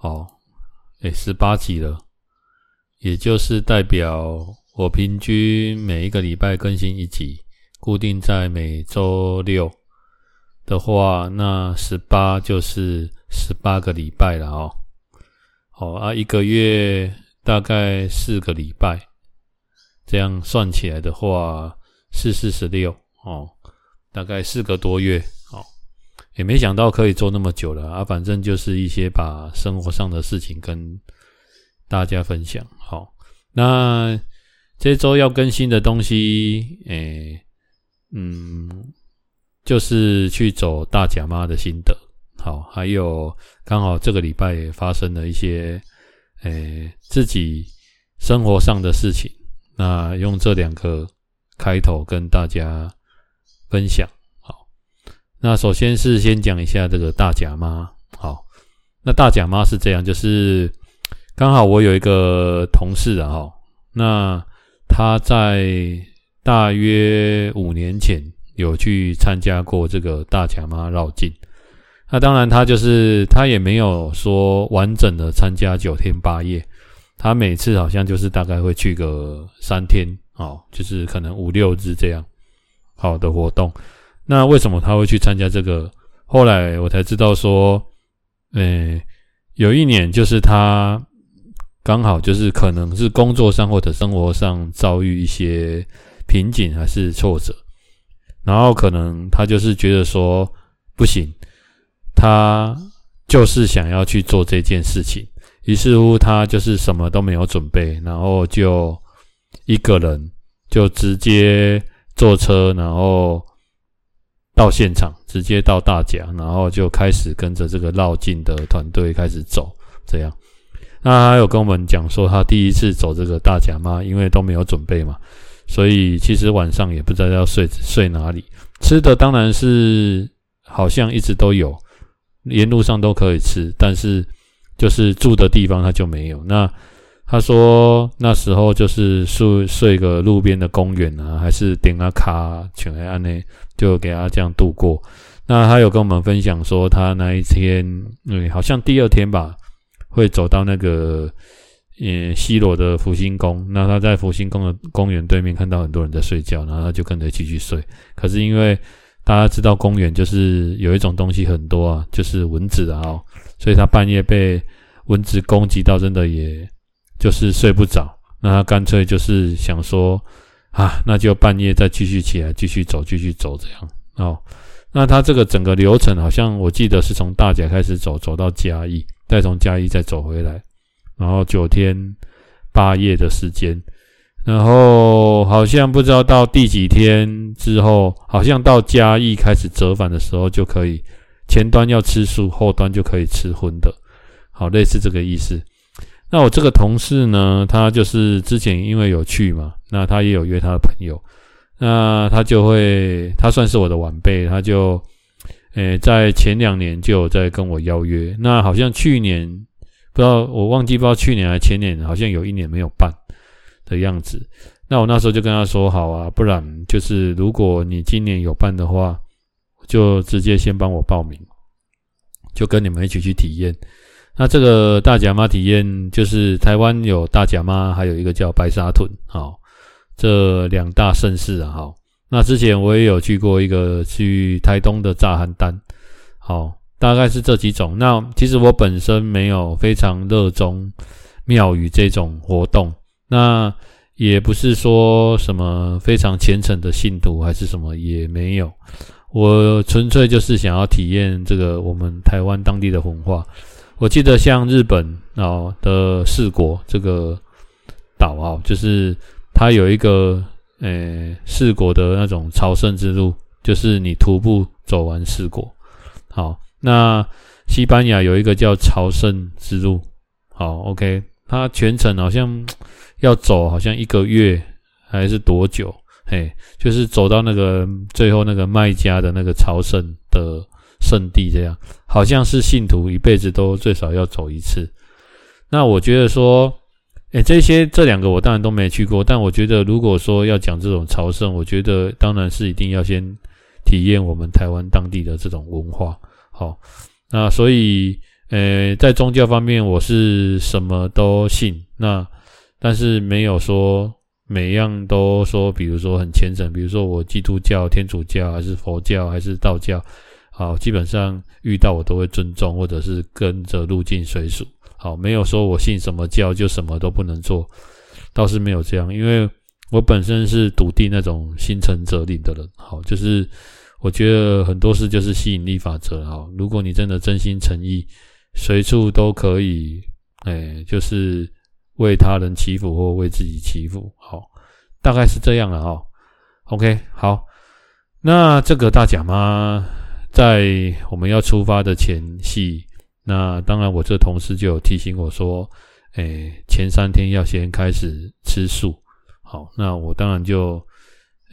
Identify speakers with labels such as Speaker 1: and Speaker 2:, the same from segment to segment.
Speaker 1: 好，诶，十八集了，也就是代表我平均每一个礼拜更新一集，固定在每周六的话，那十八就是十八个礼拜了哦。好啊，一个月大概四个礼拜，这样算起来的话，四四十六哦。大概四个多月，也没想到可以做那么久了啊！反正就是一些把生活上的事情跟大家分享。好，那这周要更新的东西，诶，嗯，就是去走大甲妈的心得。好，还有刚好这个礼拜也发生了一些，诶，自己生活上的事情。那用这两个开头跟大家。分享，那首先是先讲一下这个大甲妈。好，那大甲妈是这样，就是刚好我有一个同事啊，哈，那他在大约五年前有去参加过这个大甲妈绕境。那当然，他就是他也没有说完整的参加九天八夜，他每次好像就是大概会去个三天，哦，就是可能五六日这样。好的活动，那为什么他会去参加这个？后来我才知道说，诶，有一年就是他刚好就是可能是工作上或者生活上遭遇一些瓶颈还是挫折，然后可能他就是觉得说不行，他就是想要去做这件事情，于是乎他就是什么都没有准备，然后就一个人就直接。坐车，然后到现场，直接到大甲，然后就开始跟着这个绕境的团队开始走。这样，那他有跟我们讲说，他第一次走这个大甲妈，因为都没有准备嘛，所以其实晚上也不知道要睡睡哪里。吃的当然是好像一直都有，沿路上都可以吃，但是就是住的地方他就没有。那他说那时候就是睡睡个路边的公园啊，还是点个卡全黑暗内，就给他这样度过。那他有跟我们分享说，他那一天，嗯，好像第二天吧，会走到那个嗯西罗的福星宫。那他在福星宫的公园对面看到很多人在睡觉，然后他就跟着继续睡。可是因为大家知道公园就是有一种东西很多啊，就是蚊子啊，所以他半夜被蚊子攻击到，真的也。就是睡不着，那他干脆就是想说，啊，那就半夜再继续起来，继续走，继续走这样哦。那他这个整个流程好像我记得是从大甲开始走，走到嘉义，再从嘉义再走回来，然后九天八夜的时间，然后好像不知道到第几天之后，好像到嘉义开始折返的时候就可以，前端要吃素，后端就可以吃荤的，好，类似这个意思。那我这个同事呢，他就是之前因为有去嘛，那他也有约他的朋友，那他就会，他算是我的晚辈，他就，诶，在前两年就有在跟我邀约，那好像去年不知道我忘记不知道去年还是前年，好像有一年没有办的样子，那我那时候就跟他说好啊，不然就是如果你今年有办的话，就直接先帮我报名，就跟你们一起去体验。那这个大甲妈体验就是台湾有大甲妈，还有一个叫白沙屯，好，这两大盛事啊，好。那之前我也有去过一个去台东的炸寒单，好，大概是这几种。那其实我本身没有非常热衷庙宇这种活动，那也不是说什么非常虔诚的信徒，还是什么也没有。我纯粹就是想要体验这个我们台湾当地的文化。我记得像日本哦的四国这个岛啊，就是它有一个诶四国的那种朝圣之路，就是你徒步走完四国。好，那西班牙有一个叫朝圣之路，好，OK，它全程好像 要走，好像一个月还是多久？嘿，就是走到那个最后那个麦加的那个朝圣的圣地，这样好像是信徒一辈子都最少要走一次。那我觉得说，诶，这些这两个我当然都没去过，但我觉得如果说要讲这种朝圣，我觉得当然是一定要先体验我们台湾当地的这种文化，好。那所以，呃，在宗教方面，我是什么都信。那但是没有说每样都说，比如说很虔诚，比如说我基督教、天主教还是佛教还是道教，好，基本上遇到我都会尊重，或者是跟着路径随俗。好，没有说我信什么教就什么都不能做，倒是没有这样，因为我本身是笃定那种心诚则灵的人。好，就是。我觉得很多事就是吸引力法则好。如果你真的真心诚意，随处都可以，哎，就是为他人祈福或为自己祈福，好，大概是这样了哈。OK，好，那这个大甲吗在我们要出发的前夕，那当然我这同事就有提醒我说，哎，前三天要先开始吃素，好，那我当然就。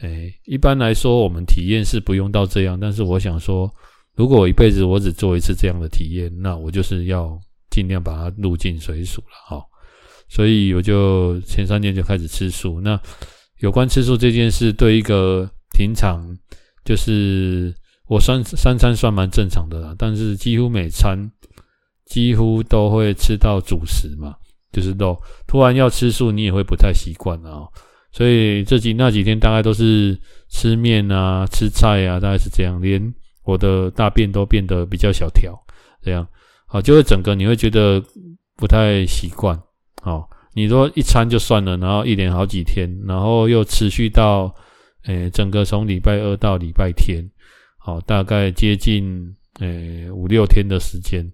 Speaker 1: 哎，一般来说，我们体验是不用到这样。但是我想说，如果我一辈子我只做一次这样的体验，那我就是要尽量把它入境随俗了哈。所以我就前三天就开始吃素。那有关吃素这件事，对一个平常就是我三三餐算蛮正常的啦，但是几乎每餐几乎都会吃到主食嘛，就是肉。突然要吃素，你也会不太习惯啊。所以这几那几天大概都是吃面啊，吃菜啊，大概是这样。连我的大便都变得比较小条，这样好，就会整个你会觉得不太习惯。好，你说一餐就算了，然后一连好几天，然后又持续到诶，整个从礼拜二到礼拜天，好，大概接近诶五六天的时间，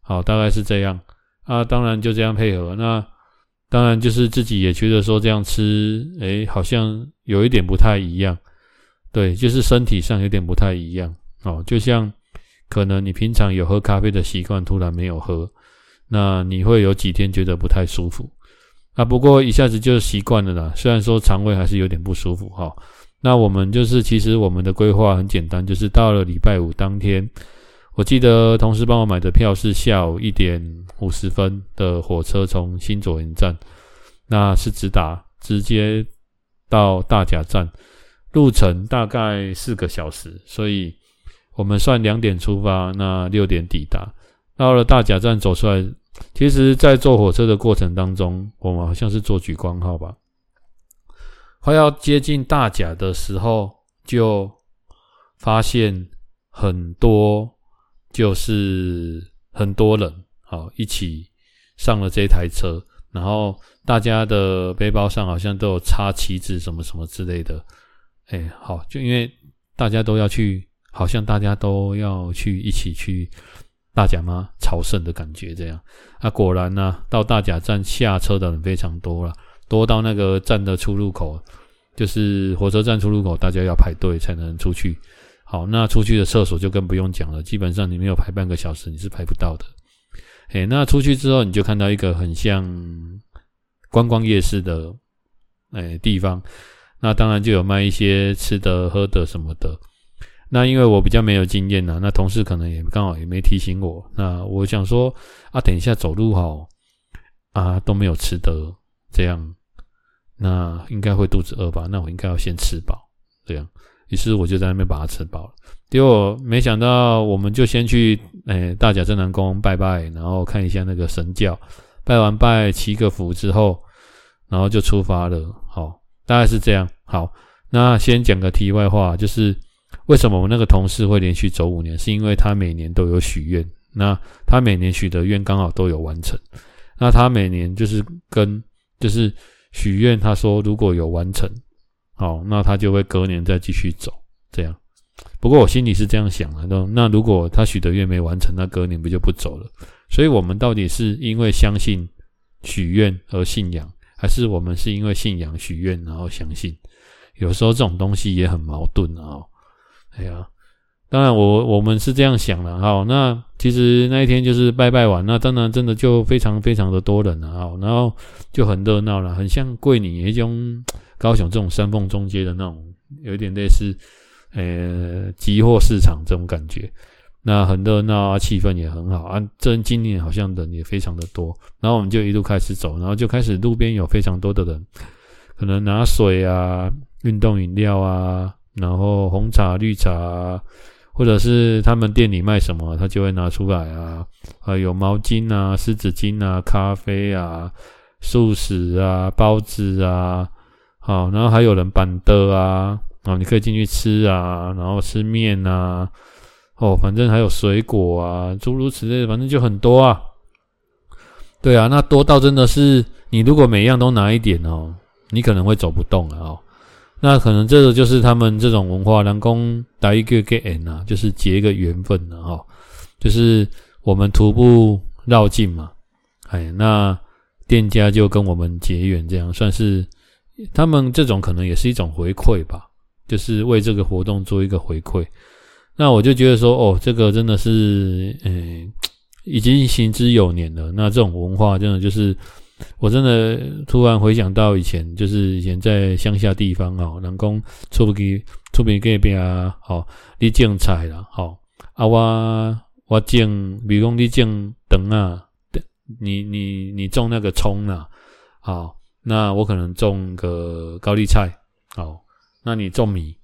Speaker 1: 好，大概是这样啊。当然就这样配合那。当然，就是自己也觉得说这样吃，诶，好像有一点不太一样，对，就是身体上有点不太一样哦。就像可能你平常有喝咖啡的习惯，突然没有喝，那你会有几天觉得不太舒服啊。不过一下子就习惯了啦，虽然说肠胃还是有点不舒服哈。那我们就是其实我们的规划很简单，就是到了礼拜五当天。我记得同事帮我买的票是下午一点五十分的火车，从新左营站，那是直达直接到大甲站，路程大概四个小时，所以我们算两点出发，那六点抵达。到了大甲站走出来，其实在坐火车的过程当中，我们好像是坐莒光号吧，快要接近大甲的时候，就发现很多。就是很多人好一起上了这台车，然后大家的背包上好像都有插旗子什么什么之类的。哎，好，就因为大家都要去，好像大家都要去一起去大甲吗朝圣的感觉这样。啊，果然呢、到大甲站下车的人非常多了，多到那个站的出入口，就是火车站出入口，大家要排队才能出去。好，那出去的厕所就更不用讲了，基本上你没有排半个小时，你是排不到的。诶，那出去之后，你就看到一个很像观光夜市的诶地方，那当然就有卖一些吃的、喝的什么的。那因为我比较没有经验呐，那同事可能也刚好也没提醒我。那我想说啊，等一下走路好啊，都没有吃的，这样那应该会肚子饿吧？那我应该要先吃饱，这样。于是我就在那边把它吃饱了，结果没想到，我们就先去诶、大甲镇南宫拜拜，然后看一下那个神教，拜完拜祈个福之后，然后就出发了。好，大概是这样。好，那先讲个题外话，就是为什么我那个同事会连续走五年，是因为他每年都有许愿，那他每年许的愿刚好都有完成，那他每年就是跟就是许愿，他说如果有完成。好，那他就会隔年再继续走，这样。不过我心里是这样想的，那那如果他许的愿没完成，那隔年不就不走了？所以，我们到底是因为相信许愿而信仰，还是我们是因为信仰许愿然后相信？有时候这种东西也很矛盾啊。哎呀，当然我我们是这样想的，哈，那其实那一天就是拜拜完，那当然真的就非常非常的多人了，好，然后就很热闹了，很像桂林那种高雄这种山峰中街的那种，有一点类似呃集货市场这种感觉，那很热闹啊，气氛也很好啊，这今年好像人也非常的多，然后我们就一路开始走，然后就开始路边有非常多的人，可能拿水啊、运动饮料啊，然后红茶、绿茶。或者是他们店里卖什么，他就会拿出来啊，啊有毛巾啊、湿纸巾啊、咖啡啊、素食啊、包子啊，好，然后还有人板凳啊，啊，你可以进去吃啊，然后吃面啊，哦，反正还有水果啊，诸如此类的，反正就很多啊。对啊，那多到真的是，你如果每样都拿一点哦，你可能会走不动了哦。那可能这个就是他们这种文化，人工打一个给 N 啊，就是结一个缘分了哈。就是我们徒步绕境嘛，哎，那店家就跟我们结缘，这样算是他们这种可能也是一种回馈吧，就是为这个活动做一个回馈。那我就觉得说，哦，这个真的是，嗯，已经行之有年了。那这种文化真的就是。我真的突然回想到以前，就是以前在乡下地方哦，人工出不去出不去隔壁啊，哦，你种菜啦，好啊，我我种，比如讲你种长啊，你你你种那个葱啊，好，那我可能种个高丽菜，好，那你种米，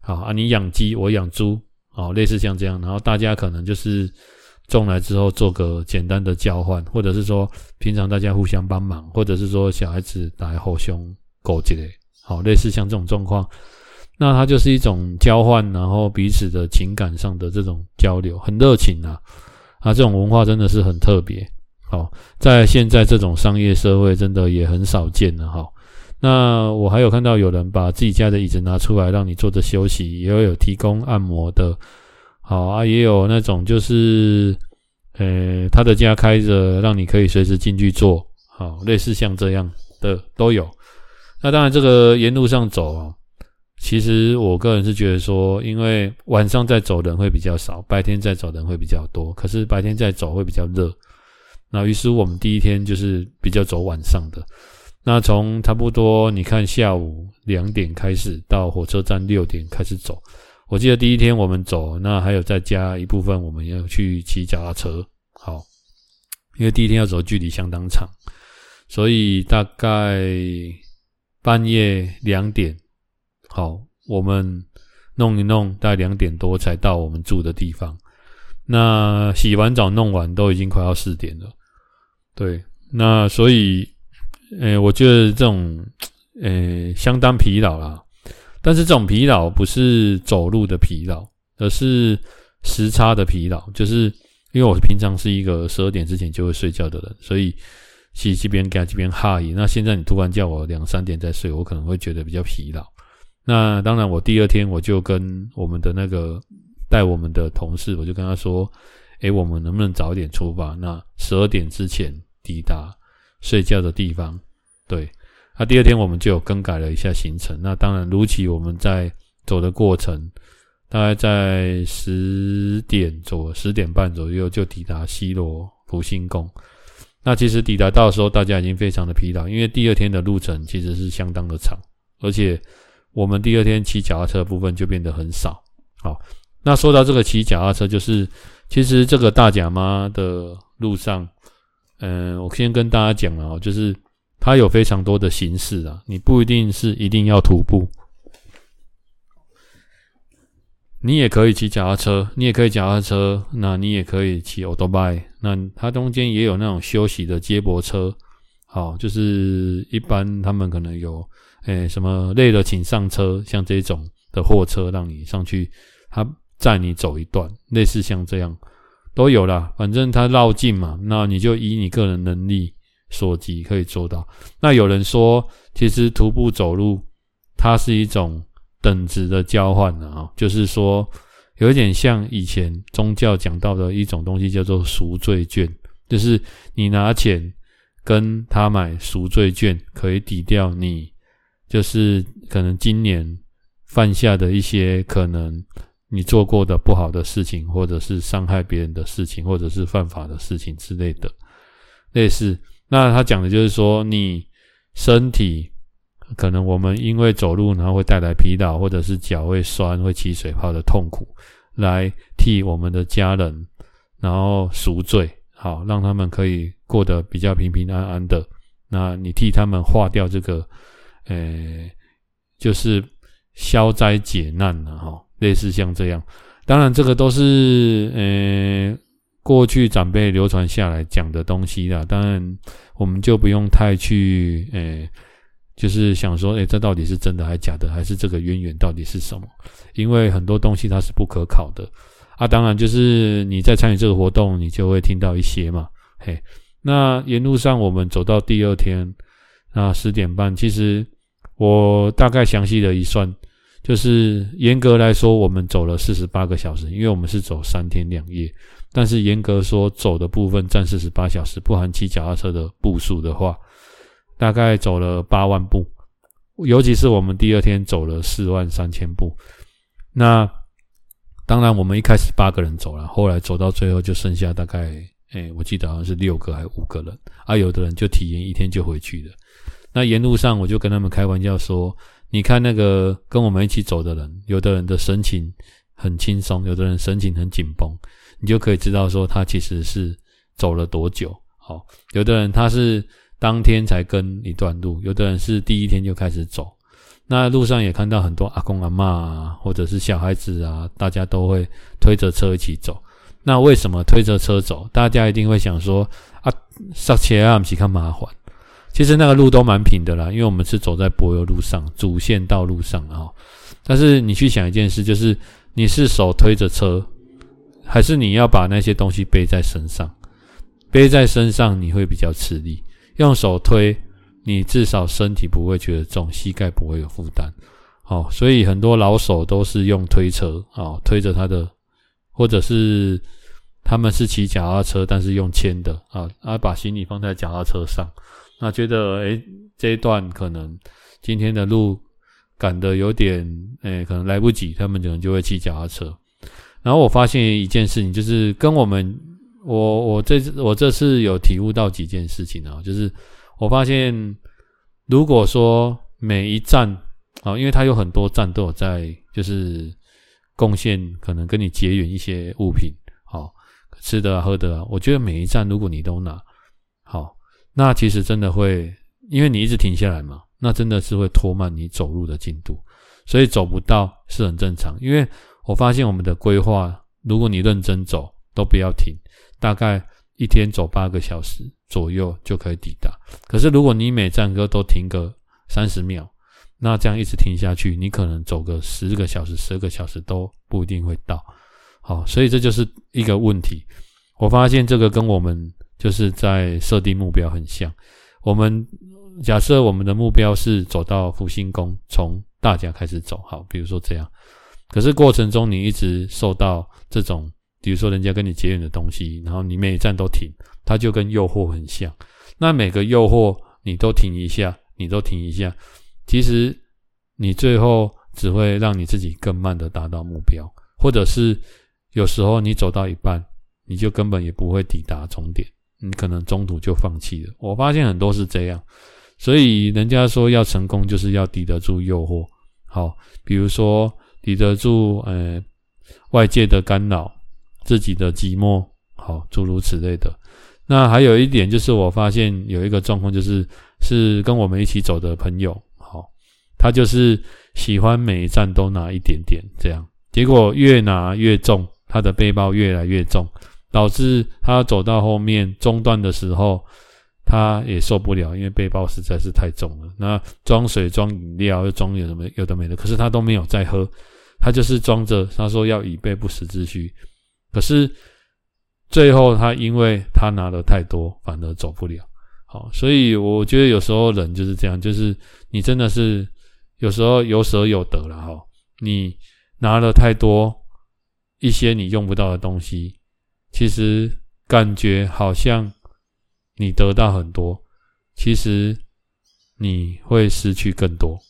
Speaker 1: 好啊，你养鸡，我养猪，好，类似像这样，然后大家可能就是。种来之后做个简单的交换，或者是说平常大家互相帮忙，或者是说小孩子来后兄勾结的，好，类似像这种状况，那它就是一种交换，然后彼此的情感上的这种交流，很热情啊，啊，这种文化真的是很特别，好，在现在这种商业社会真的也很少见了哈。那我还有看到有人把自己家的椅子拿出来让你坐着休息，也有提供按摩的。好啊，也有那种就是，呃，他的家开着，让你可以随时进去坐，好，类似像这样的都有。那当然，这个沿路上走啊，其实我个人是觉得说，因为晚上在走人会比较少，白天在走人会比较多。可是白天在走会比较热，那于是我们第一天就是比较走晚上的。那从差不多你看下午两点开始到火车站六点开始走。我记得第一天我们走，那还有再加一部分，我们要去骑脚踏车。好，因为第一天要走距离相当长，所以大概半夜两点，好，我们弄一弄，大概两点多才到我们住的地方。那洗完澡弄完都已经快要四点了。对，那所以，诶，我觉得这种，诶，相当疲劳啦。但是这种疲劳不是走路的疲劳，而是时差的疲劳。就是因为我平常是一个十二点之前就会睡觉的人，所以其实这边干这边哈伊。那现在你突然叫我两三点再睡，我可能会觉得比较疲劳。那当然，我第二天我就跟我们的那个带我们的同事，我就跟他说：“诶，我们能不能早点出发？那十二点之前抵达睡觉的地方？”对。那、第二天我们就有更改了一下行程。那当然，如期我们在走的过程，大概在十点左十点半左右就抵达西罗福兴宫。那其实抵达到的时候，大家已经非常的疲劳，因为第二天的路程其实是相当的长，而且我们第二天骑脚踏车的部分就变得很少。好，那说到这个骑脚踏车，就是其实这个大甲妈的路上，嗯，我先跟大家讲了哦，就是。它有非常多的形式啊，你不一定是一定要徒步，你也可以骑脚踏车，你也可以脚踏车，那你也可以骑欧多拜，那它中间也有那种休息的接驳车，好，就是一般他们可能有，诶、什么累了请上车，像这种的货车让你上去，它载你走一段，类似像这样都有啦，反正它绕境嘛，那你就以你个人能力。所及可以做到。那有人说，其实徒步走路，它是一种等值的交换的啊，就是说，有一点像以前宗教讲到的一种东西，叫做赎罪券，就是你拿钱跟他买赎罪券，可以抵掉你就是可能今年犯下的一些可能你做过的不好的事情，或者是伤害别人的事情，或者是犯法的事情之类的，类似。那他讲的就是说，你身体可能我们因为走路，然后会带来疲劳，或者是脚会酸、会起水泡的痛苦，来替我们的家人然后赎罪，好让他们可以过得比较平平安安的。那你替他们化掉这个，呃，就是消灾解难了哈，类似像这样。当然，这个都是呃。过去长辈流传下来讲的东西啦，当然我们就不用太去，诶、就是想说，诶、这到底是真的还是假的，还是这个渊源到底是什么？因为很多东西它是不可考的啊。当然，就是你在参与这个活动，你就会听到一些嘛。嘿，那沿路上我们走到第二天，那十点半，其实我大概详细的一算，就是严格来说，我们走了四十八个小时，因为我们是走三天两夜。但是严格说，走的部分占四十八小时，不含骑脚踏车的步数的话，大概走了八万步。尤其是我们第二天走了四万三千步。那当然，我们一开始八个人走了，后来走到最后就剩下大概，哎，我记得好像是六个还是五个人。啊，有的人就体验一天就回去了。那沿路上我就跟他们开玩笑说：“你看那个跟我们一起走的人，有的人的神情很轻松，有的人神情很紧绷。”你就可以知道说他其实是走了多久。好，有的人他是当天才跟一段路，有的人是第一天就开始走。那路上也看到很多阿公阿嬷啊，或者是小孩子啊，大家都会推着车一起走。那为什么推着车走？大家一定会想说啊，刹车啊，不是看麻烦。其实那个路都蛮平的啦，因为我们是走在柏油路上，主线道路上啊。但是你去想一件事，就是你是手推着车。还是你要把那些东西背在身上，背在身上你会比较吃力。用手推，你至少身体不会觉得重，膝盖不会有负担。哦，所以很多老手都是用推车哦，推着他的，或者是他们是骑脚踏车，但是用牵的啊，啊，把行李放在脚踏车上。那觉得诶，这一段可能今天的路赶得有点诶，可能来不及，他们可能就会骑脚踏车。然后我发现一件事情，就是跟我们，我我这次我这次有体悟到几件事情啊，就是我发现，如果说每一站啊，因为它有很多站都有在，就是贡献可能跟你结缘一些物品，好吃的啊喝的啊，我觉得每一站如果你都拿，好，那其实真的会，因为你一直停下来嘛，那真的是会拖慢你走路的进度，所以走不到是很正常，因为。我发现我们的规划，如果你认真走，都不要停，大概一天走八个小时左右就可以抵达。可是如果你每站都停个三十秒，那这样一直停下去，你可能走个十个小时、十二个小时都不一定会到。好，所以这就是一个问题。我发现这个跟我们就是在设定目标很像。我们假设我们的目标是走到福星宫，从大甲开始走，好，比如说这样。可是过程中，你一直受到这种，比如说人家跟你结缘的东西，然后你每一站都停，它就跟诱惑很像。那每个诱惑你都停一下，你都停一下，其实你最后只会让你自己更慢的达到目标，或者是有时候你走到一半，你就根本也不会抵达终点，你可能中途就放弃了。我发现很多是这样，所以人家说要成功，就是要抵得住诱惑。好，比如说。抵得住，呃，外界的干扰，自己的寂寞，好，诸如此类的。那还有一点就是，我发现有一个状况，就是是跟我们一起走的朋友，好，他就是喜欢每一站都拿一点点，这样，结果越拿越重，他的背包越来越重，导致他走到后面中断的时候。他也受不了，因为背包实在是太重了。那装水、装饮料又装有什么有的没的，可是他都没有在喝，他就是装着。他说要以备不时之需，可是最后他因为他拿的太多，反而走不了。好，所以我觉得有时候人就是这样，就是你真的是有时候有舍有得了哈。你拿了太多一些你用不到的东西，其实感觉好像。你得到很多，其实你会失去更多，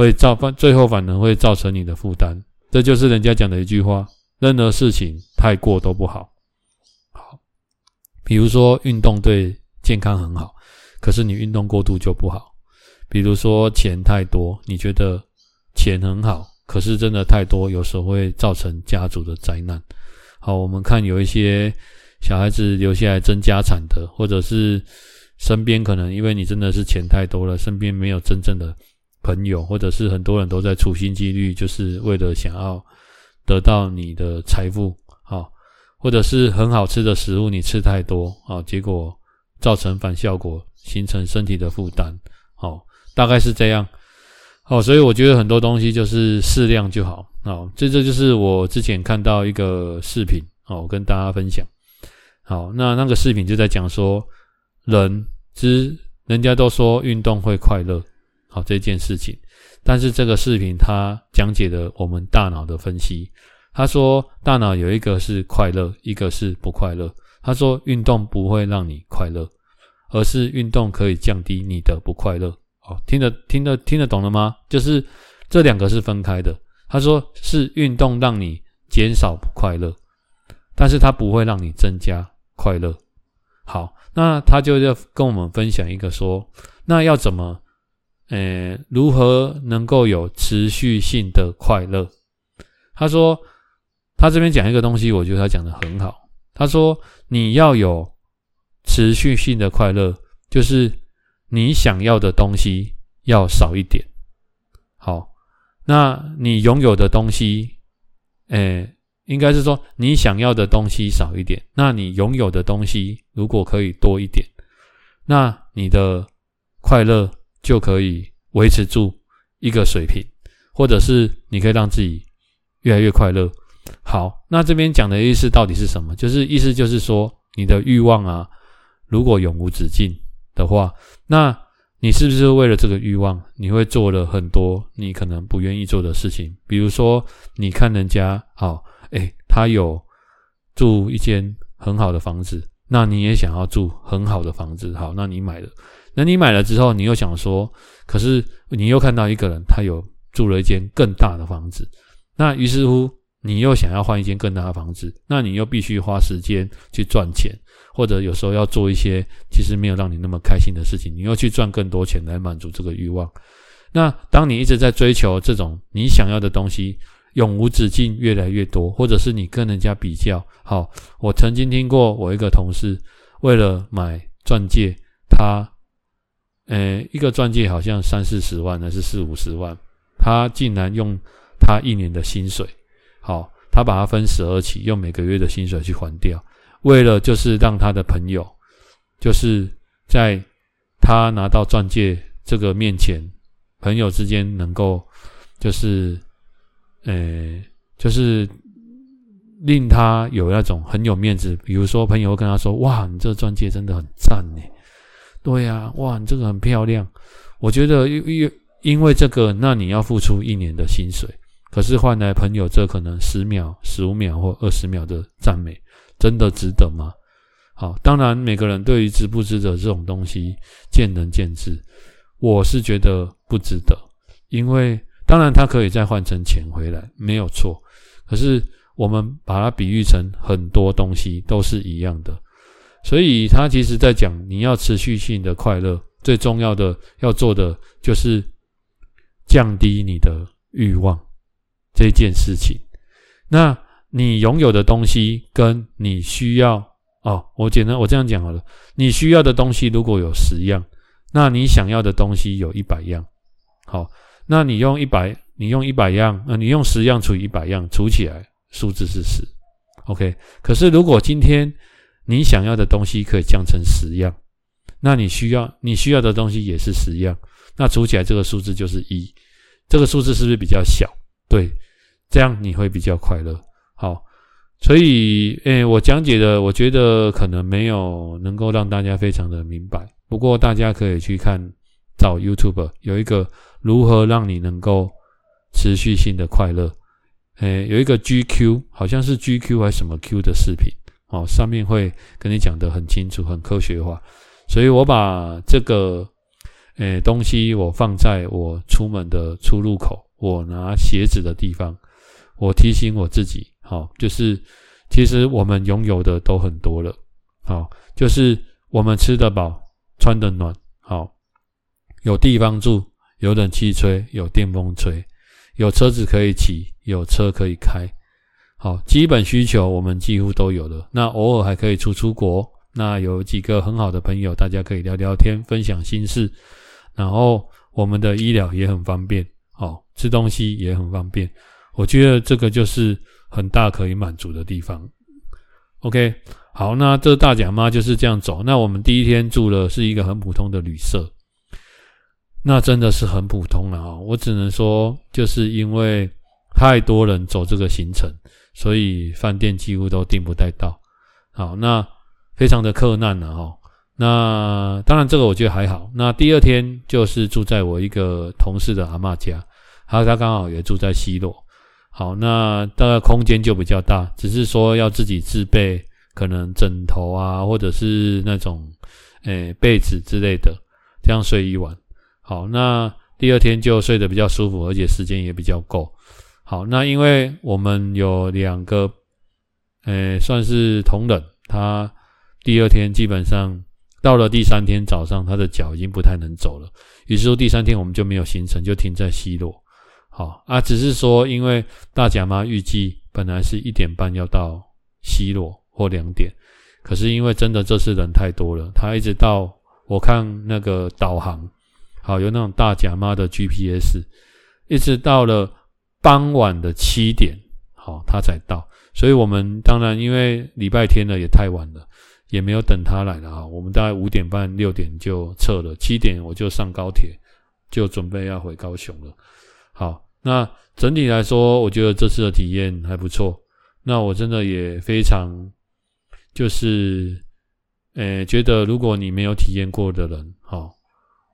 Speaker 1: 会造反，最后反而会造成你的负担。这就是人家讲的一句话：任何事情太过都不好。好，比如说运动对健康很好，可是你运动过度就不好。比如说钱太多，你觉得钱很好，可是真的太多，有时候会造成家族的灾难。好，我们看有一些小孩子留下来争家产的，或者是身边可能因为你真的是钱太多了，身边没有真正的朋友，或者是很多人都在处心积虑，就是为了想要得到你的财富，好，或者是很好吃的食物你吃太多，啊，结果造成反效果，形成身体的负担，好。大概是这样，好，所以我觉得很多东西就是适量就好，好，这这就是我之前看到一个视频，好，我跟大家分享，好，那那个视频就在讲说，人之人家都说运动会快乐，好这件事情，但是这个视频它讲解了我们大脑的分析，他说大脑有一个是快乐，一个是不快乐，他说运动不会让你快乐，而是运动可以降低你的不快乐。哦听得听得听得懂了吗？就是这两个是分开的。他说是运动让你减少不快乐，但是它不会让你增加快乐。好，那他就要跟我们分享一个说，那要怎么，呃，如何能够有持续性的快乐？他说他这边讲一个东西，我觉得他讲得很好。他说你要有持续性的快乐，就是。你想要的东西要少一点，好，那你拥有的东西，诶，应该是说你想要的东西少一点，那你拥有的东西如果可以多一点，那你的快乐就可以维持住一个水平，或者是你可以让自己越来越快乐。好，那这边讲的意思到底是什么？就是意思就是说，你的欲望啊，如果永无止境。的话，那你是不是为了这个欲望，你会做了很多你可能不愿意做的事情？比如说，你看人家好，诶，他有住一间很好的房子，那你也想要住很好的房子，好，那你买了，那你买了之后，你又想说，可是你又看到一个人，他有住了一间更大的房子，那于是乎，你又想要换一间更大的房子，那你又必须花时间去赚钱。或者有时候要做一些其实没有让你那么开心的事情，你又去赚更多钱来满足这个欲望。那当你一直在追求这种你想要的东西，永无止境，越来越多，或者是你跟人家比较。好，我曾经听过我一个同事为了买钻戒，他，呃，一个钻戒好像三四十万还是四五十万，他竟然用他一年的薪水，好，他把它分十二期，用每个月的薪水去还掉。为了就是让他的朋友，就是在他拿到钻戒这个面前，朋友之间能够就是，呃，就是令他有那种很有面子。比如说，朋友跟他说：“哇，你这钻戒真的很赞呢。”对呀，哇，你这个很漂亮。我觉得因因因为这个，那你要付出一年的薪水，可是换来朋友这可能十秒、十五秒或二十秒的赞美。真的值得吗？好，当然每个人对于值不值得这种东西见仁见智。我是觉得不值得，因为当然它可以再换成钱回来，没有错。可是我们把它比喻成很多东西都是一样的，所以他其实在讲你要持续性的快乐，最重要的要做的就是降低你的欲望这件事情。那。你拥有的东西跟你需要哦，我简单我这样讲好了。你需要的东西如果有十样，那你想要的东西有一百样。好，那你用一百，你用一百样，呃，你用十样除以一百样，除起来数字是十。OK，可是如果今天你想要的东西可以降成十样，那你需要你需要的东西也是十样，那除起来这个数字就是一。这个数字是不是比较小？对，这样你会比较快乐。好，所以，诶、我讲解的，我觉得可能没有能够让大家非常的明白。不过，大家可以去看找 YouTube 有一个如何让你能够持续性的快乐，诶、有一个 GQ，好像是 GQ 还是什么 Q 的视频，哦，上面会跟你讲得很清楚、很科学化。所以我把这个，诶、东西我放在我出门的出入口，我拿鞋子的地方。我提醒我自己，好，就是其实我们拥有的都很多了，好，就是我们吃得饱，穿得暖，好，有地方住，有冷气吹，有电风吹，有车子可以骑，有车可以开，好，基本需求我们几乎都有了。那偶尔还可以出出国，那有几个很好的朋友，大家可以聊聊天，分享心事，然后我们的医疗也很方便。好，吃东西也很方便，我觉得这个就是很大可以满足的地方。OK，好，那这大甲妈就是这样走。那我们第一天住的是一个很普通的旅社，那真的是很普通了啊。我只能说，就是因为太多人走这个行程，所以饭店几乎都订不太到。好，那非常的克难了哈。那当然这个我觉得还好。那第二天就是住在我一个同事的阿嬷家。他他刚好也住在西洛，好，那大概空间就比较大，只是说要自己自备可能枕头啊，或者是那种诶被子之类的，这样睡一晚。好，那第二天就睡得比较舒服，而且时间也比较够。好，那因为我们有两个诶算是同仁，他第二天基本上到了第三天早上，他的脚已经不太能走了，于是说第三天我们就没有行程，就停在西洛。好啊，只是说，因为大甲妈预计本来是一点半要到西洛或两点，可是因为真的这次人太多了，他一直到我看那个导航，好有那种大甲妈的 GPS，一直到了傍晚的七点，好他才到，所以我们当然因为礼拜天了也太晚了，也没有等他来了啊，我们大概五点半六点就撤了，七点我就上高铁，就准备要回高雄了。好，那整体来说，我觉得这次的体验还不错。那我真的也非常，就是，诶，觉得如果你没有体验过的人，好，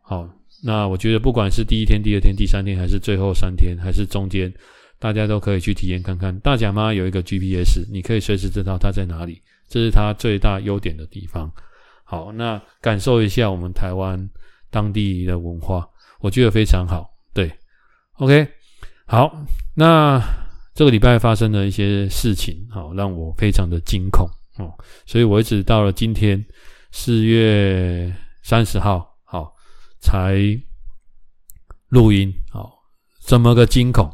Speaker 1: 好，那我觉得不管是第一天、第二天、第三天，还是最后三天，还是中间，大家都可以去体验看看。大甲妈有一个 GPS，你可以随时知道它在哪里，这是它最大优点的地方。好，那感受一下我们台湾当地的文化，我觉得非常好。对。OK，好，那这个礼拜发生的一些事情，好，让我非常的惊恐哦，所以我一直到了今天四月三十号，才录音，好，这么个惊恐，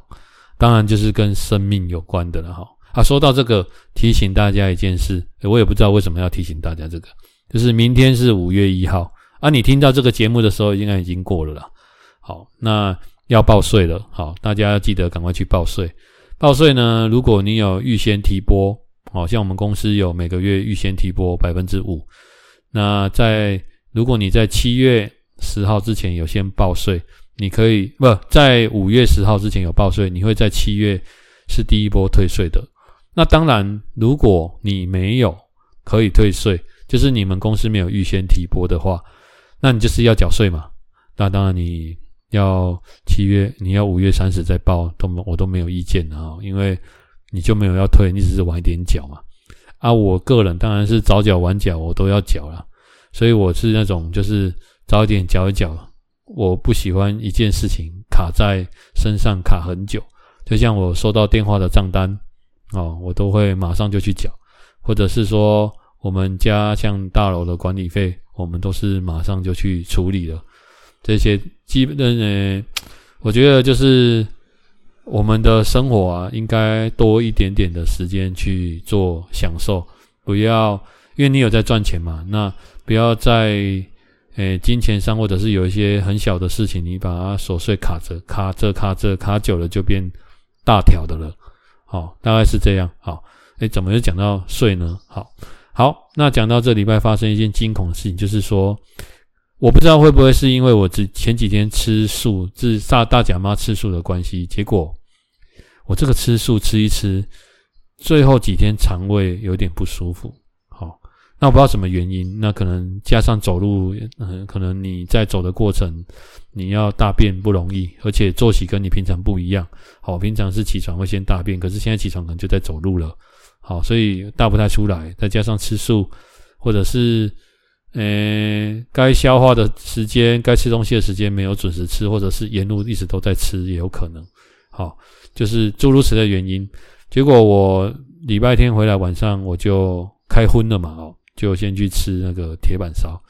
Speaker 1: 当然就是跟生命有关的了，哈。啊，说到这个，提醒大家一件事，我也不知道为什么要提醒大家这个，就是明天是五月一号，啊，你听到这个节目的时候，应该已经过了啦。好，那。要报税了，好，大家记得赶快去报税。报税呢，如果你有预先提拨，好像我们公司有每个月预先提拨百分之五。那在如果你在七月十号之前有先报税，你可以不在五月十号之前有报税，你会在七月是第一波退税的。那当然，如果你没有可以退税，就是你们公司没有预先提拨的话，那你就是要缴税嘛。那当然你。要七月，你要五月三十再报，都我都没有意见啊，因为你就没有要退，你只是晚一点缴嘛。啊，我个人当然是早缴晚缴，我都要缴了，所以我是那种就是早一点缴一缴，我不喜欢一件事情卡在身上卡很久，就像我收到电话的账单哦，我都会马上就去缴，或者是说我们家像大楼的管理费，我们都是马上就去处理了。这些基本的呢，我觉得就是我们的生活啊，应该多一点点的时间去做享受，不要因为你有在赚钱嘛，那不要在诶金钱上或者是有一些很小的事情，你把它琐碎卡着卡着卡着卡久了就变大条的了。好，大概是这样。好，诶，怎么又讲到税呢？好，好，那讲到这礼拜发生一件惊恐的事情，就是说。我不知道会不会是因为我之前几天吃素，是大大甲妈吃素的关系，结果我这个吃素吃一吃，最后几天肠胃有点不舒服。那我不知道什么原因，那可能加上走路，嗯，可能你在走的过程，你要大便不容易，而且作息跟你平常不一样。好，平常是起床会先大便，可是现在起床可能就在走路了。好，所以大不太出来，再加上吃素，或者是。呃，该消化的时间，该吃东西的时间没有准时吃，或者是沿路一直都在吃，也有可能。好，就是诸如此类的原因。结果我礼拜天回来晚上我就开荤了嘛，哦，就先去吃那个铁板烧。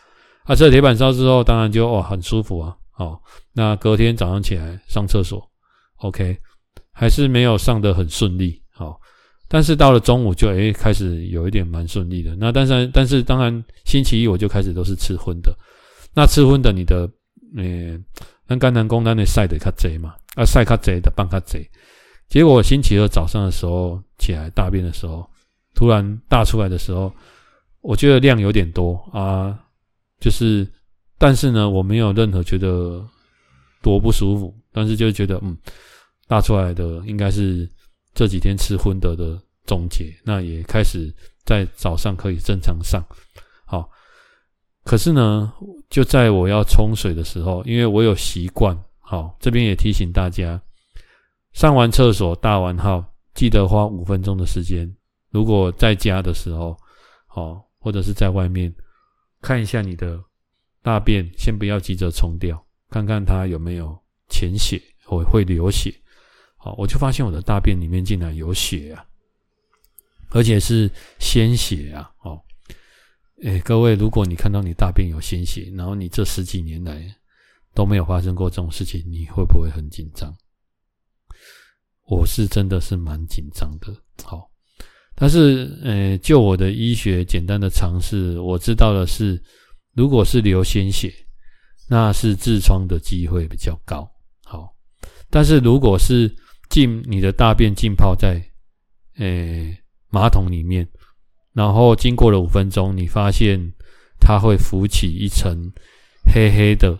Speaker 1: 啊，吃了铁板烧之后，当然就哦很舒服啊，哦，那隔天早上起来上厕所，OK，还是没有上得很顺利，好，但是到了中午就诶、开始有一点蛮顺利的。那但是但是当然星期一我就开始都是吃荤的，那吃荤的你的诶，那肝胆功能的晒得较贼嘛，啊晒较贼的放较贼，结果星期二早上的时候起来大便的时候，突然大出来的时候，我觉得量有点多啊。就是，但是呢，我没有任何觉得多不舒服，但是就觉得，嗯，大出来的应该是这几天吃荤的的总结，那也开始在早上可以正常上，好，可是呢，就在我要冲水的时候，因为我有习惯，好，这边也提醒大家，上完厕所大完号，记得花五分钟的时间，如果在家的时候，好，或者是在外面。看一下你的大便，先不要急着冲掉，看看它有没有潜血或会流血。好，我就发现我的大便里面竟然有血啊，而且是鲜血啊！哦，哎，各位，如果你看到你大便有鲜血，然后你这十几年来都没有发生过这种事情，你会不会很紧张？我是真的是蛮紧张的。好。但是，呃，就我的医学简单的常识，我知道的是，如果是流鲜血，那是痔疮的机会比较高。好，但是如果是浸你的大便浸泡在，呃，马桶里面，然后经过了五分钟，你发现它会浮起一层黑黑的、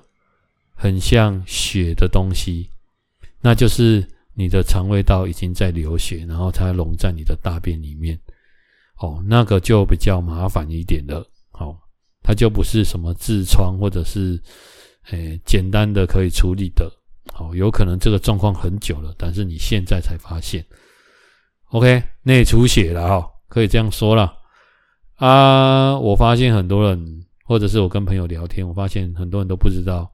Speaker 1: 很像血的东西，那就是。你的肠胃道已经在流血，然后它溶在你的大便里面，哦，那个就比较麻烦一点了，哦，它就不是什么痔疮或者是，诶、简单的可以处理的，哦，有可能这个状况很久了，但是你现在才发现，OK，内出血了，哈，可以这样说了，啊，我发现很多人，或者是我跟朋友聊天，我发现很多人都不知道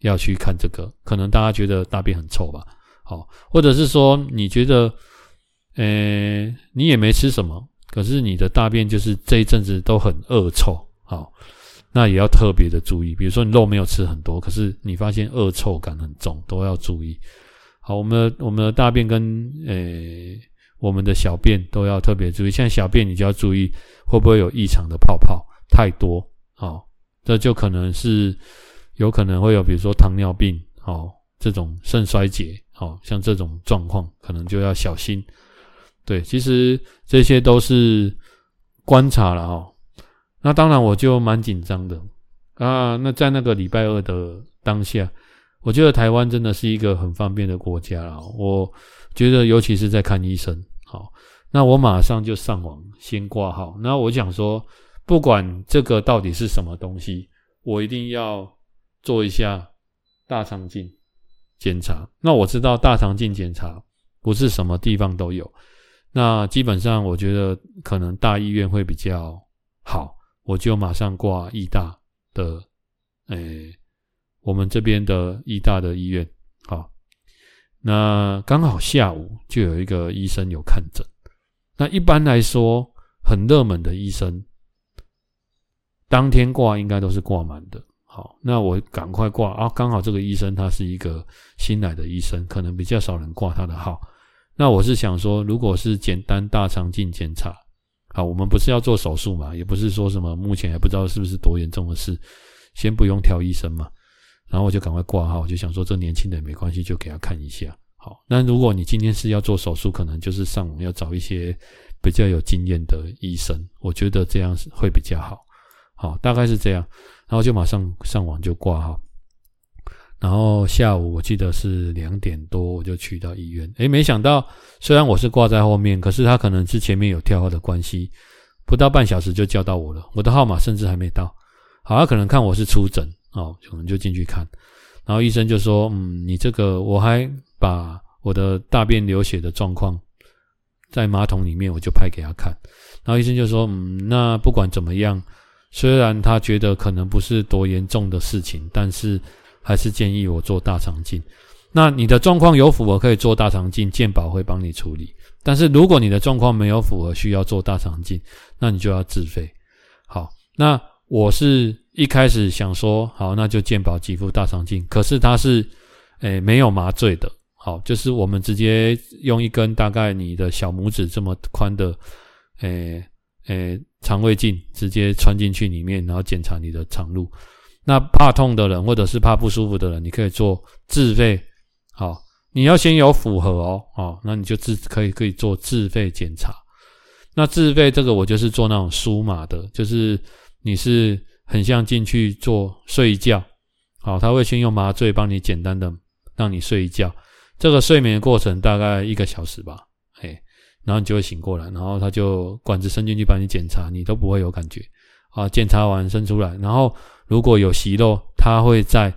Speaker 1: 要去看这个，可能大家觉得大便很臭吧。好，或者是说你觉得，呃，你也没吃什么，可是你的大便就是这一阵子都很恶臭，好，那也要特别的注意。比如说你肉没有吃很多，可是你发现恶臭感很重，都要注意。好，我们的我们的大便跟呃我们的小便都要特别注意。像小便你就要注意会不会有异常的泡泡太多，好，这就可能是有可能会有，比如说糖尿病，好，这种肾衰竭。哦，像这种状况可能就要小心。对，其实这些都是观察了哦。那当然我就蛮紧张的啊。那在那个礼拜二的当下，我觉得台湾真的是一个很方便的国家了。我觉得尤其是在看医生，好，那我马上就上网先挂号。那我想说，不管这个到底是什么东西，我一定要做一下大肠镜。检查，那我知道大肠镜检查不是什么地方都有，那基本上我觉得可能大医院会比较好，我就马上挂医大的，诶、我们这边的医大的医院，好，那刚好下午就有一个医生有看诊，那一般来说很热门的医生，当天挂应该都是挂满的。好，那我赶快挂啊！刚好这个医生他是一个新来的医生，可能比较少人挂他的号。那我是想说，如果是简单大肠镜检查，好，我们不是要做手术嘛，也不是说什么目前还不知道是不是多严重的事，先不用挑医生嘛。然后我就赶快挂号，我就想说这年轻人没关系，就给他看一下。好，那如果你今天是要做手术，可能就是上网要找一些比较有经验的医生，我觉得这样会比较好。好，大概是这样。然后就马上上网就挂号，然后下午我记得是两点多我就去到医院，诶，没想到虽然我是挂在后面，可是他可能是前面有跳号的关系，不到半小时就叫到我了，我的号码甚至还没到。好，他可能看我是出诊哦，可能就进去看，然后医生就说：“嗯，你这个我还把我的大便流血的状况在马桶里面，我就拍给他看。”然后医生就说：“嗯，那不管怎么样。”虽然他觉得可能不是多严重的事情，但是还是建议我做大肠镜。那你的状况有符合可以做大肠镜，健保会帮你处理。但是如果你的状况没有符合需要做大肠镜，那你就要自费。好，那我是一开始想说，好，那就健保给付大肠镜，可是它是，诶，没有麻醉的。好，就是我们直接用一根大概你的小拇指这么宽的，诶诶，肠胃镜直接穿进去里面，然后检查你的肠路。那怕痛的人或者是怕不舒服的人，你可以做自费。好，你要先有符合哦，哦，那你就自可以可以做自费检查。那自费这个我就是做那种舒码的，就是你是很像进去做睡一觉，好，他会先用麻醉帮你简单的让你睡一觉。这个睡眠过程大概一个小时吧，然后你就会醒过来，然后他就管子伸进去帮你检查，你都不会有感觉啊。检查完伸出来，然后如果有息肉，他会在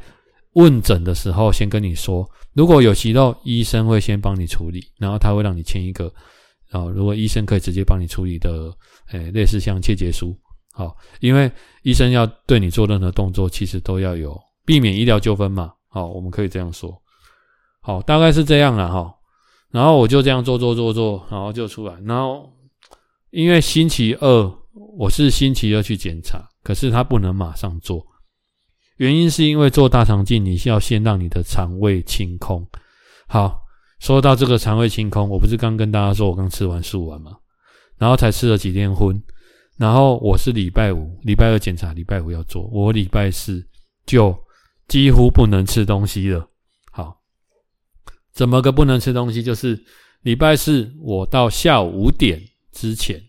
Speaker 1: 问诊的时候先跟你说，如果有息肉，医生会先帮你处理，然后他会让你签一个啊，如果医生可以直接帮你处理的，哎，类似像切结书，好，因为医生要对你做任何动作，其实都要有避免医疗纠纷嘛，好，我们可以这样说。好，大概是这样了哈。然后我就这样做做做做，然后就出来。然后因为星期二我是星期二去检查，可是他不能马上做，原因是因为做大肠镜你需要先让你的肠胃清空。好，说到这个肠胃清空，我不是刚跟大家说我刚吃完素丸吗？然后才吃了几天荤，然后我是礼拜五、礼拜二检查，礼拜五要做，我礼拜四就几乎不能吃东西了。怎么个不能吃东西？就是礼拜四我到下午五点之前，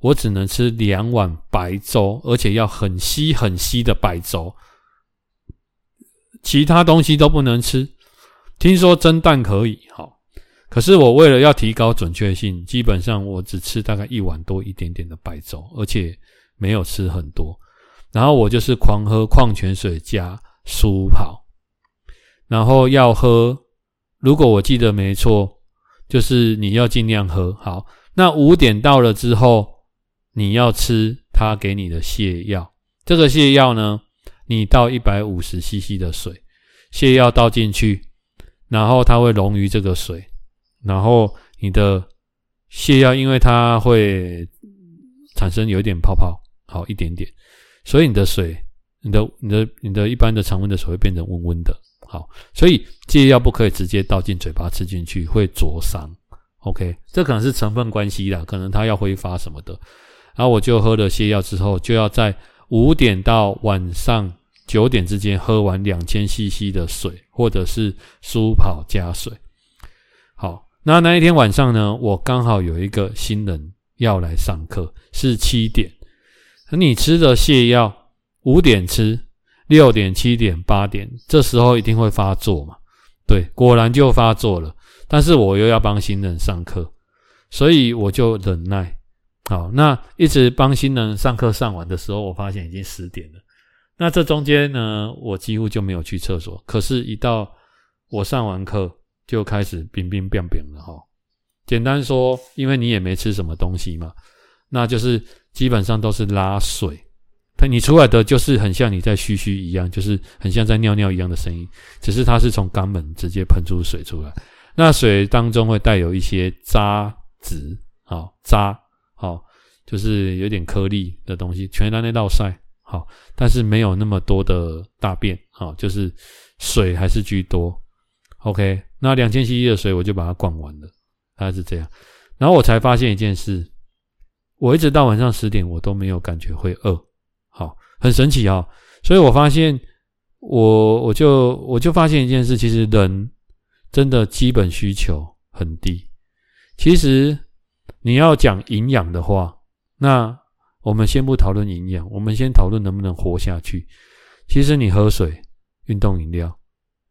Speaker 1: 我只能吃两碗白粥，而且要很稀很稀的白粥，其他东西都不能吃。听说蒸蛋可以，好，可是我为了要提高准确性，基本上我只吃大概一碗多一点点的白粥，而且没有吃很多。然后我就是狂喝矿泉水加舒跑，然后要喝。如果我记得没错，就是你要尽量喝。好，那五点到了之后，你要吃他给你的泻药。这个泻药呢，你倒一百五十 CC 的水，泻药倒进去，然后它会溶于这个水，然后你的泻药因为它会产生有一点泡泡，好一点点，所以你的水，你的你的你的一般的常温的水会变成温温的。好，所以泻药不可以直接倒进嘴巴吃进去，会灼伤。OK，这可能是成分关系啦，可能它要挥发什么的。然后我就喝了泻药之后，就要在五点到晚上九点之间喝完两千 CC 的水，或者是舒跑加水。好，那那一天晚上呢，我刚好有一个新人要来上课，是七点。你吃的泻药五点吃。六点、七点、八点，这时候一定会发作嘛？对，果然就发作了。但是我又要帮新人上课，所以我就忍耐。好，那一直帮新人上课上完的时候，我发现已经十点了。那这中间呢，我几乎就没有去厕所。可是，一到我上完课，就开始冰冰冰冰了哈。简单说，因为你也没吃什么东西嘛，那就是基本上都是拉水。它你出来的就是很像你在嘘嘘一样，就是很像在尿尿一样的声音，只是它是从肛门直接喷出水出来。那水当中会带有一些渣子，好渣，好就是有点颗粒的东西，全在那道晒，好，但是没有那么多的大便，好，就是水还是居多。OK，那两千 CC 的水我就把它灌完了，大概是这样。然后我才发现一件事，我一直到晚上十点，我都没有感觉会饿。很神奇啊、哦！所以我发现，我我就我就发现一件事，其实人真的基本需求很低。其实你要讲营养的话，那我们先不讨论营养，我们先讨论能不能活下去。其实你喝水、运动饮料，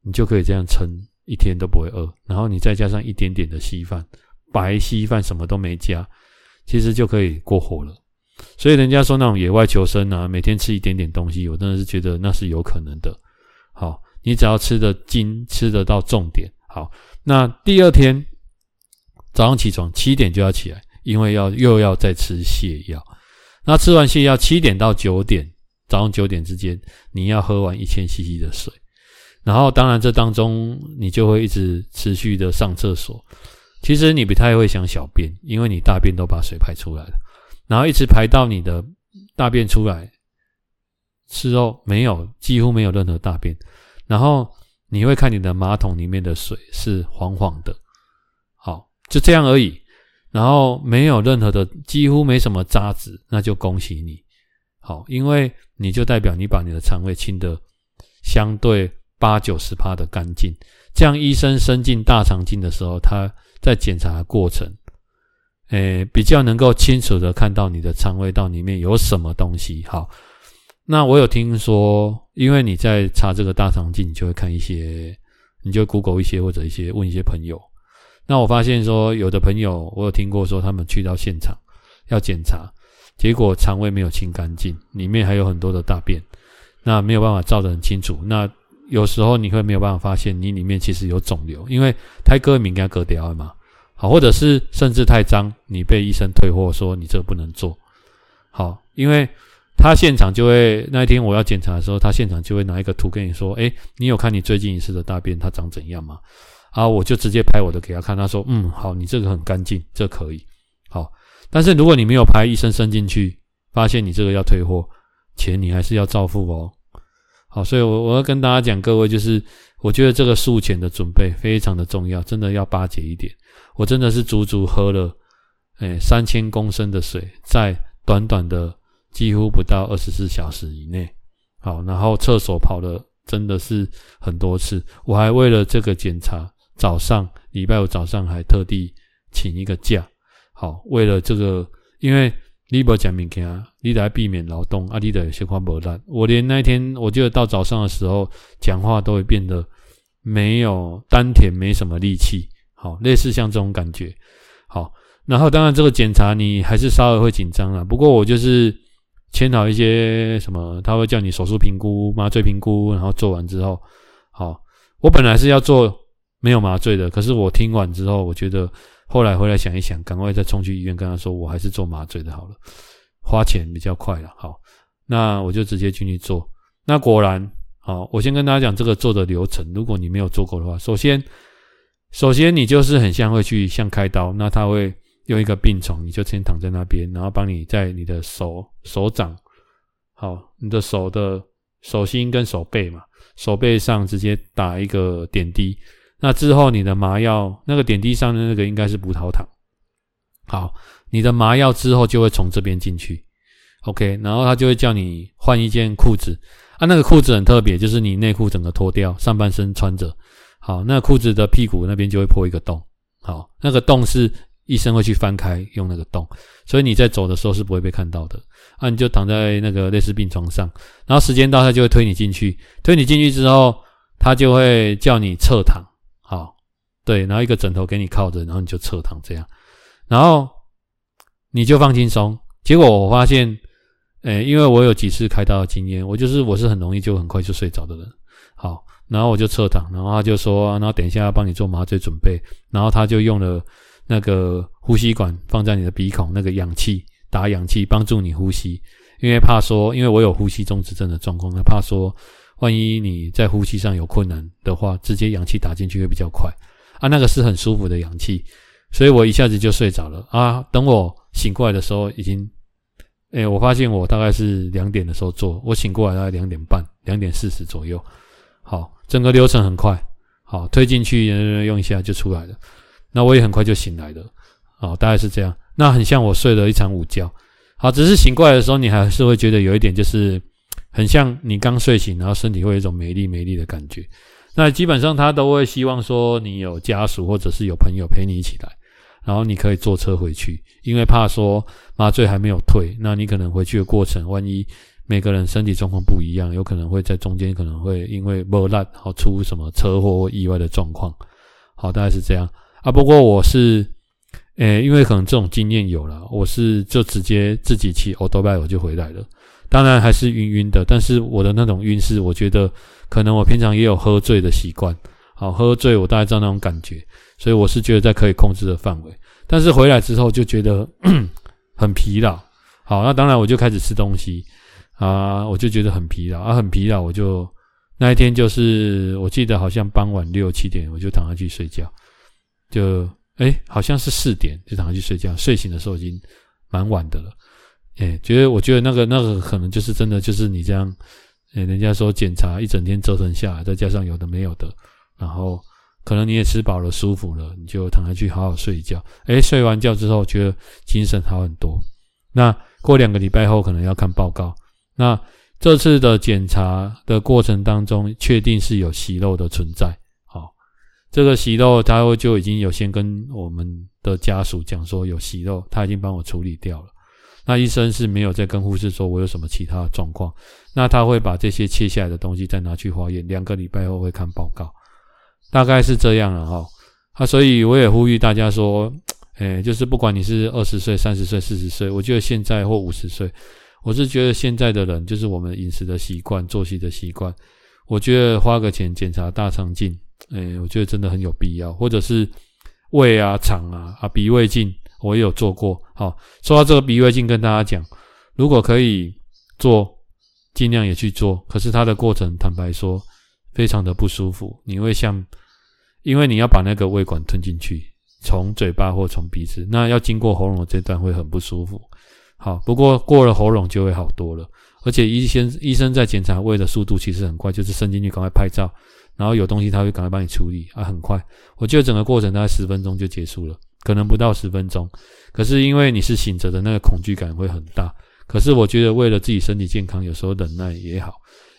Speaker 1: 你就可以这样撑一天都不会饿。然后你再加上一点点的稀饭，白稀饭什么都没加，其实就可以过活了。所以人家说那种野外求生啊，每天吃一点点东西，我真的是觉得那是有可能的。好，你只要吃得精，吃得到重点。好，那第二天早上起床七点就要起来，因为要又要再吃泻药。那吃完泻药七点到九点，早上九点之间你要喝完一千 CC 的水。然后当然这当中你就会一直持续的上厕所。其实你不太会想小便，因为你大便都把水排出来了，然后一直排到你的大便出来之后，没有，几乎没有任何大便，然后你会看你的马桶里面的水是黄黄的，好，就这样而已，然后没有任何的，几乎没什么渣子，那就恭喜你，好，因为你就代表你把你的肠胃清得相对八九十趴的干净，这样医生伸进大肠镜的时候，他。在检查的过程，诶，比较能够清楚的看到你的肠胃道里面有什么东西。好，那我有听说，因为你在查这个大肠镜，你就会看一些，你就 Google 一些或者一些问一些朋友。那我发现说，有的朋友我有听过说，他们去到现场要检查，结果肠胃没有清干净，里面还有很多的大便，那没有办法照得很清楚。那有时候你会没有办法发现你里面其实有肿瘤，因为胎割敏感割掉了嘛。好，或者是甚至太脏，你被医生退货说你这个不能做。好，因为他现场就会那一天我要检查的时候，他现场就会拿一个图跟你说：“诶，你有看你最近一次的大便它长怎样吗？”啊，我就直接拍我的给他看，他说：“嗯，好，你这个很干净，这可以。”好，但是如果你没有拍，医生伸进去发现你这个要退货，钱你还是要照付哦。好，所以，我我要跟大家讲，各位就是，我觉得这个术前的准备非常的重要，真的要巴结一点。我真的是足足喝了，诶，三千公升的水，在短短的几乎不到二十四小时以内。好，然后厕所跑了真的是很多次，我还为了这个检查，早上礼拜五早上还特地请一个假。好，为了这个，因为。你不讲明天，你得避免劳动啊！你得先看无力。我连那天，我觉得到早上的时候，讲话都会变得没有丹田，没什么力气。好，类似像这种感觉。好，然后当然这个检查你还是稍微会紧张啦。不过我就是签好一些什么，他会叫你手术评估、麻醉评估，然后做完之后，好，我本来是要做没有麻醉的，可是我听完之后，我觉得。后来回来想一想，赶快再冲去医院跟他说，我还是做麻醉的好了，花钱比较快了。好，那我就直接进去做。那果然，好，我先跟大家讲这个做的流程。如果你没有做过的话，首先，首先你就是很像会去像开刀，那他会用一个病床，你就先躺在那边，然后帮你在你的手手掌，好，你的手的手心跟手背嘛，手背上直接打一个点滴。那之后，你的麻药那个点滴上的那个应该是葡萄糖。好，你的麻药之后就会从这边进去，OK，然后他就会叫你换一件裤子啊，那个裤子很特别，就是你内裤整个脱掉，上半身穿着。好，那裤子的屁股那边就会破一个洞。好，那个洞是医生会去翻开用那个洞，所以你在走的时候是不会被看到的。啊，你就躺在那个类似病床上，然后时间到他就会推你进去，推你进去之后，他就会叫你侧躺。好，对，然后一个枕头给你靠着，然后你就侧躺这样，然后你就放轻松。结果我发现，诶，因为我有几次开刀的经验，我就是我是很容易就很快就睡着的人。好，然后我就撤躺，然后他就说，然后等一下要帮你做麻醉准备，然后他就用了那个呼吸管放在你的鼻孔，那个氧气打氧气帮助你呼吸，因为怕说，因为我有呼吸中止症的状况，他怕说。万一你在呼吸上有困难的话，直接氧气打进去会比较快啊，那个是很舒服的氧气，所以我一下子就睡着了啊。等我醒过来的时候，已经，哎、欸，我发现我大概是两点的时候做，我醒过来大概两点半，两点四十左右。好，整个流程很快，好，推进去用一下就出来了。那我也很快就醒来了，好，大概是这样。那很像我睡了一场午觉，好，只是醒过来的时候，你还是会觉得有一点就是。很像你刚睡醒，然后身体会有一种没力没力的感觉。那基本上他都会希望说你有家属或者是有朋友陪你一起来，然后你可以坐车回去，因为怕说麻醉还没有退，那你可能回去的过程，万一每个人身体状况不一样，有可能会在中间可能会因为没力，好出什么车祸或意外的状况。好，大概是这样啊。不过我是，诶、因为可能这种经验有了，我是就直接自己骑欧兜拜我就回来了。当然还是晕晕的，但是我的那种晕是，我觉得可能我平常也有喝醉的习惯。好，喝醉我大概知道那种感觉，所以我是觉得在可以控制的范围。但是回来之后就觉得 很疲劳。好，那当然我就开始吃东西啊，我就觉得很疲劳啊，很疲劳，我就那一天就是我记得好像傍晚六七点我就躺下去睡觉，就哎好像是四点就躺下去睡觉，睡醒的时候已经蛮晚的了。哎，觉得我觉得那个那个可能就是真的就是你这样，哎，人家说检查一整天折腾下来，再加上有的没有的，然后可能你也吃饱了舒服了，你就躺下去好好睡一觉。哎，睡完觉之后觉得精神好很多。那过两个礼拜后可能要看报告。那这次的检查的过程当中，确定是有息肉的存在。好，这个息肉他就已经有先跟我们的家属讲说有息肉，他已经帮我处理掉了。那医生是没有再跟护士说我有什么其他的状况，那他会把这些切下来的东西再拿去化验，两个礼拜后会看报告，大概是这样了哈。啊，所以我也呼吁大家说，诶，就是不管你是二十岁、三十岁、四十岁，我觉得现在或五十岁，我是觉得现在的人就是我们饮食的习惯、作息的习惯，我觉得花个钱检查大肠镜，诶，我觉得真的很有必要，或者是胃啊、肠啊、啊鼻胃镜。我也有做过，好，说到这个鼻胃镜，跟大家讲，如果可以做，尽量也去做。可是它的过程，坦白说，非常的不舒服。你会像，因为你要把那个胃管吞进去，从嘴巴或从鼻子，那要经过喉咙这段会很不舒服。好，不过过了喉咙就会好多了。而且医生医生在检查胃的速度其实很快，就是伸进去赶快拍照，然后有东西他会赶快帮你处理啊，很快。我觉得整个过程大概十分钟就结束了。可能不到十分钟，可是因为你是醒着的，那个恐惧感会很大。可是我觉得为了自己身体健康，有时候忍耐也好。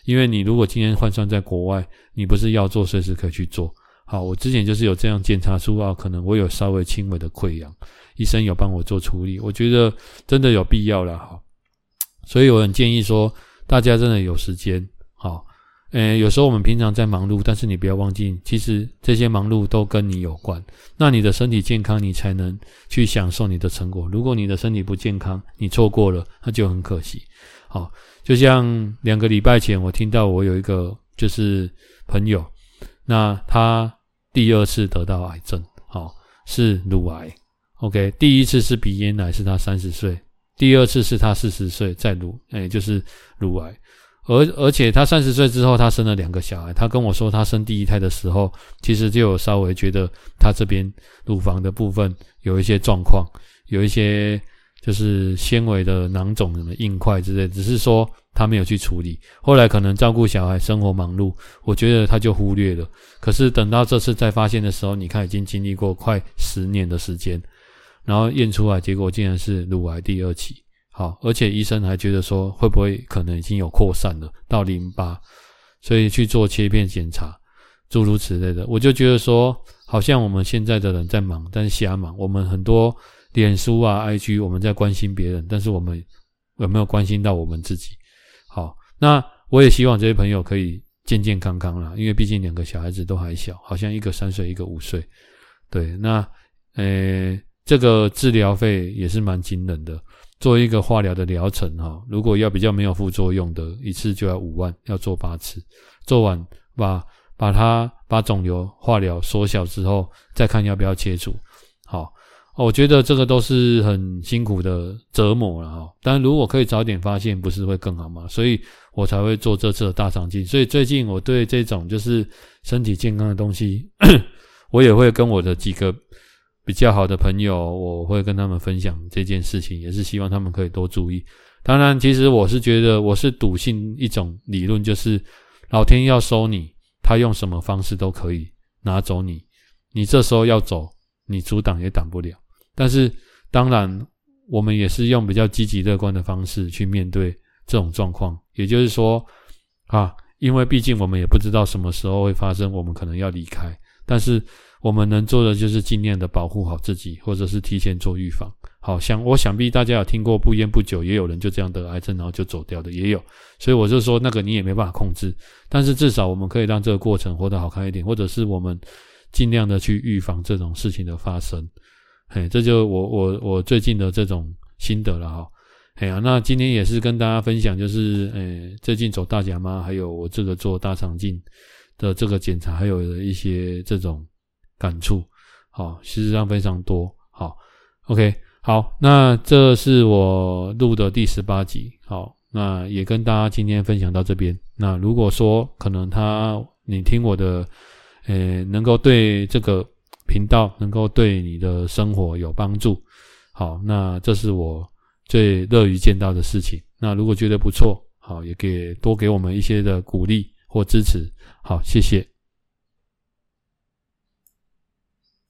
Speaker 1: 因为你如果今天换算在国外，你不是要做，随时可以去做。好，我之前就是有这样检查出啊，可能我有稍微轻微的溃疡，医生有帮我做处理。我觉得真的有必要了，哈，所以我很建议说，大家真的有时间，好。诶，有时候我们平常在忙碌，但是你不要忘记，其实这些忙碌都跟你有关。那你的身体健康，你才能去享受你的成果。如果你的身体不健康，你错过了，那就很可惜。好，就像两个礼拜前，我听到我有一个就是朋友，那他第二次得到癌症，好，是乳癌。OK，第一次是鼻咽癌，是他三十岁；第二次是他四十岁，在乳，诶，就是乳癌。而而且他三十岁之后，他生了两个小孩。他跟我说，他生第一胎的时候，其实就有稍微觉得他这边乳房的部分有一些状况，有一些就是纤维的囊肿、什么硬块之类，只是说他没有去处理。后来可能照顾小孩、生活忙碌，我觉得他就忽略了。可是等到这次再发现的时候，你看已经经历过快十年的时间，然后验出来结果竟然是乳癌第二期。好，而且医生还觉得说，会不会可能已经有扩散了到淋巴，所以去做切片检查，诸如此类的。我就觉得说，好像我们现在的人在忙，但是瞎忙。我们很多脸书啊、IG，我们在关心别人，但是我们有没有关心到我们自己？好，那我也希望这些朋友可以健健康康啦，因为毕竟两个小孩子都还小，好像一个三岁，一个五岁。对，那呃，这个治疗费也是蛮惊人的。做一个化疗的疗程哈，如果要比较没有副作用的，一次就要五万，要做八次，做完把把它把肿瘤化疗缩小之后，再看要不要切除。好，我觉得这个都是很辛苦的折磨了哈。但如果可以早点发现，不是会更好吗？所以我才会做这次的大肠镜。所以最近我对这种就是身体健康的东西，我也会跟我的几个。比较好的朋友，我会跟他们分享这件事情，也是希望他们可以多注意。当然，其实我是觉得，我是笃信一种理论，就是老天要收你，他用什么方式都可以拿走你。你这时候要走，你阻挡也挡不了。但是，当然，我们也是用比较积极乐观的方式去面对这种状况。也就是说，啊，因为毕竟我们也不知道什么时候会发生，我们可能要离开，但是。我们能做的就是尽量的保护好自己，或者是提前做预防。好，想我想必大家有听过，不烟不酒，也有人就这样得癌症，然后就走掉的，也有。所以我就说，那个你也没办法控制，但是至少我们可以让这个过程活得好看一点，或者是我们尽量的去预防这种事情的发生。嘿，这就我我我最近的这种心得了哈。哎呀，那今天也是跟大家分享，就是诶最近走大甲妈，还有我这个做大肠镜的这个检查，还有一些这种。感触，好，事实上非常多，好，OK，好，那这是我录的第十八集，好，那也跟大家今天分享到这边。那如果说可能他你听我的，呃，能够对这个频道能够对你的生活有帮助，好，那这是我最乐于见到的事情。那如果觉得不错，好，也给多给我们一些的鼓励或支持，好，谢谢。